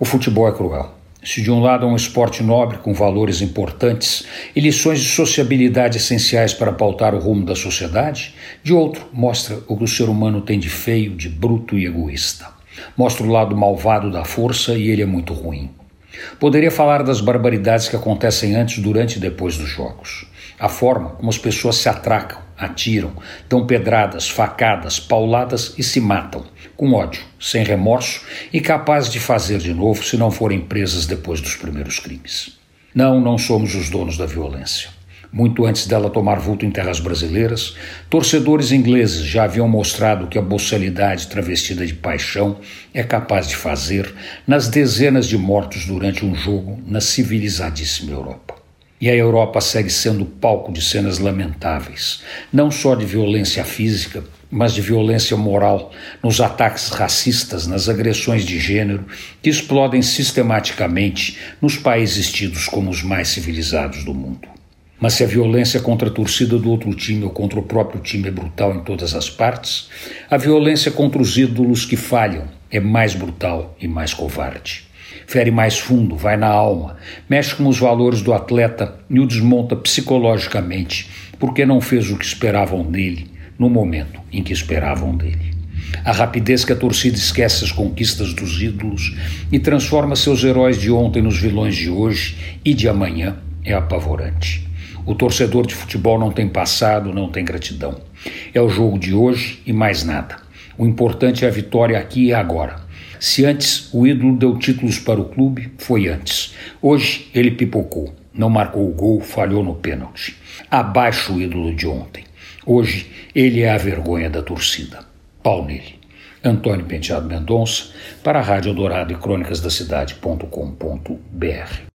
O futebol é cruel. Se de um lado é um esporte nobre com valores importantes e lições de sociabilidade essenciais para pautar o rumo da sociedade, de outro mostra o que o ser humano tem de feio, de bruto e egoísta. Mostra o lado malvado da força e ele é muito ruim. Poderia falar das barbaridades que acontecem antes, durante e depois dos jogos. A forma como as pessoas se atracam, atiram, dão pedradas, facadas, pauladas e se matam, com ódio, sem remorso e capazes de fazer de novo se não forem presas depois dos primeiros crimes. Não, não somos os donos da violência. Muito antes dela tomar vulto em terras brasileiras, torcedores ingleses já haviam mostrado que a boçalidade travestida de paixão é capaz de fazer nas dezenas de mortos durante um jogo na civilizadíssima Europa. E a Europa segue sendo palco de cenas lamentáveis, não só de violência física, mas de violência moral, nos ataques racistas, nas agressões de gênero que explodem sistematicamente nos países tidos como os mais civilizados do mundo. Mas se a violência contra a torcida do outro time ou contra o próprio time é brutal em todas as partes, a violência contra os ídolos que falham é mais brutal e mais covarde. Fere mais fundo, vai na alma, mexe com os valores do atleta e o desmonta psicologicamente, porque não fez o que esperavam dele no momento em que esperavam dele. A rapidez que a torcida esquece as conquistas dos ídolos e transforma seus heróis de ontem nos vilões de hoje e de amanhã é apavorante. O torcedor de futebol não tem passado, não tem gratidão. É o jogo de hoje e mais nada. O importante é a vitória aqui e agora. Se antes o ídolo deu títulos para o clube, foi antes. Hoje ele pipocou, não marcou o gol, falhou no pênalti. Abaixo o ídolo de ontem. Hoje ele é a vergonha da torcida. Pau nele. Antônio Penteado Mendonça, para a Rádio Dourado e Crônicas da Cidade.com.br.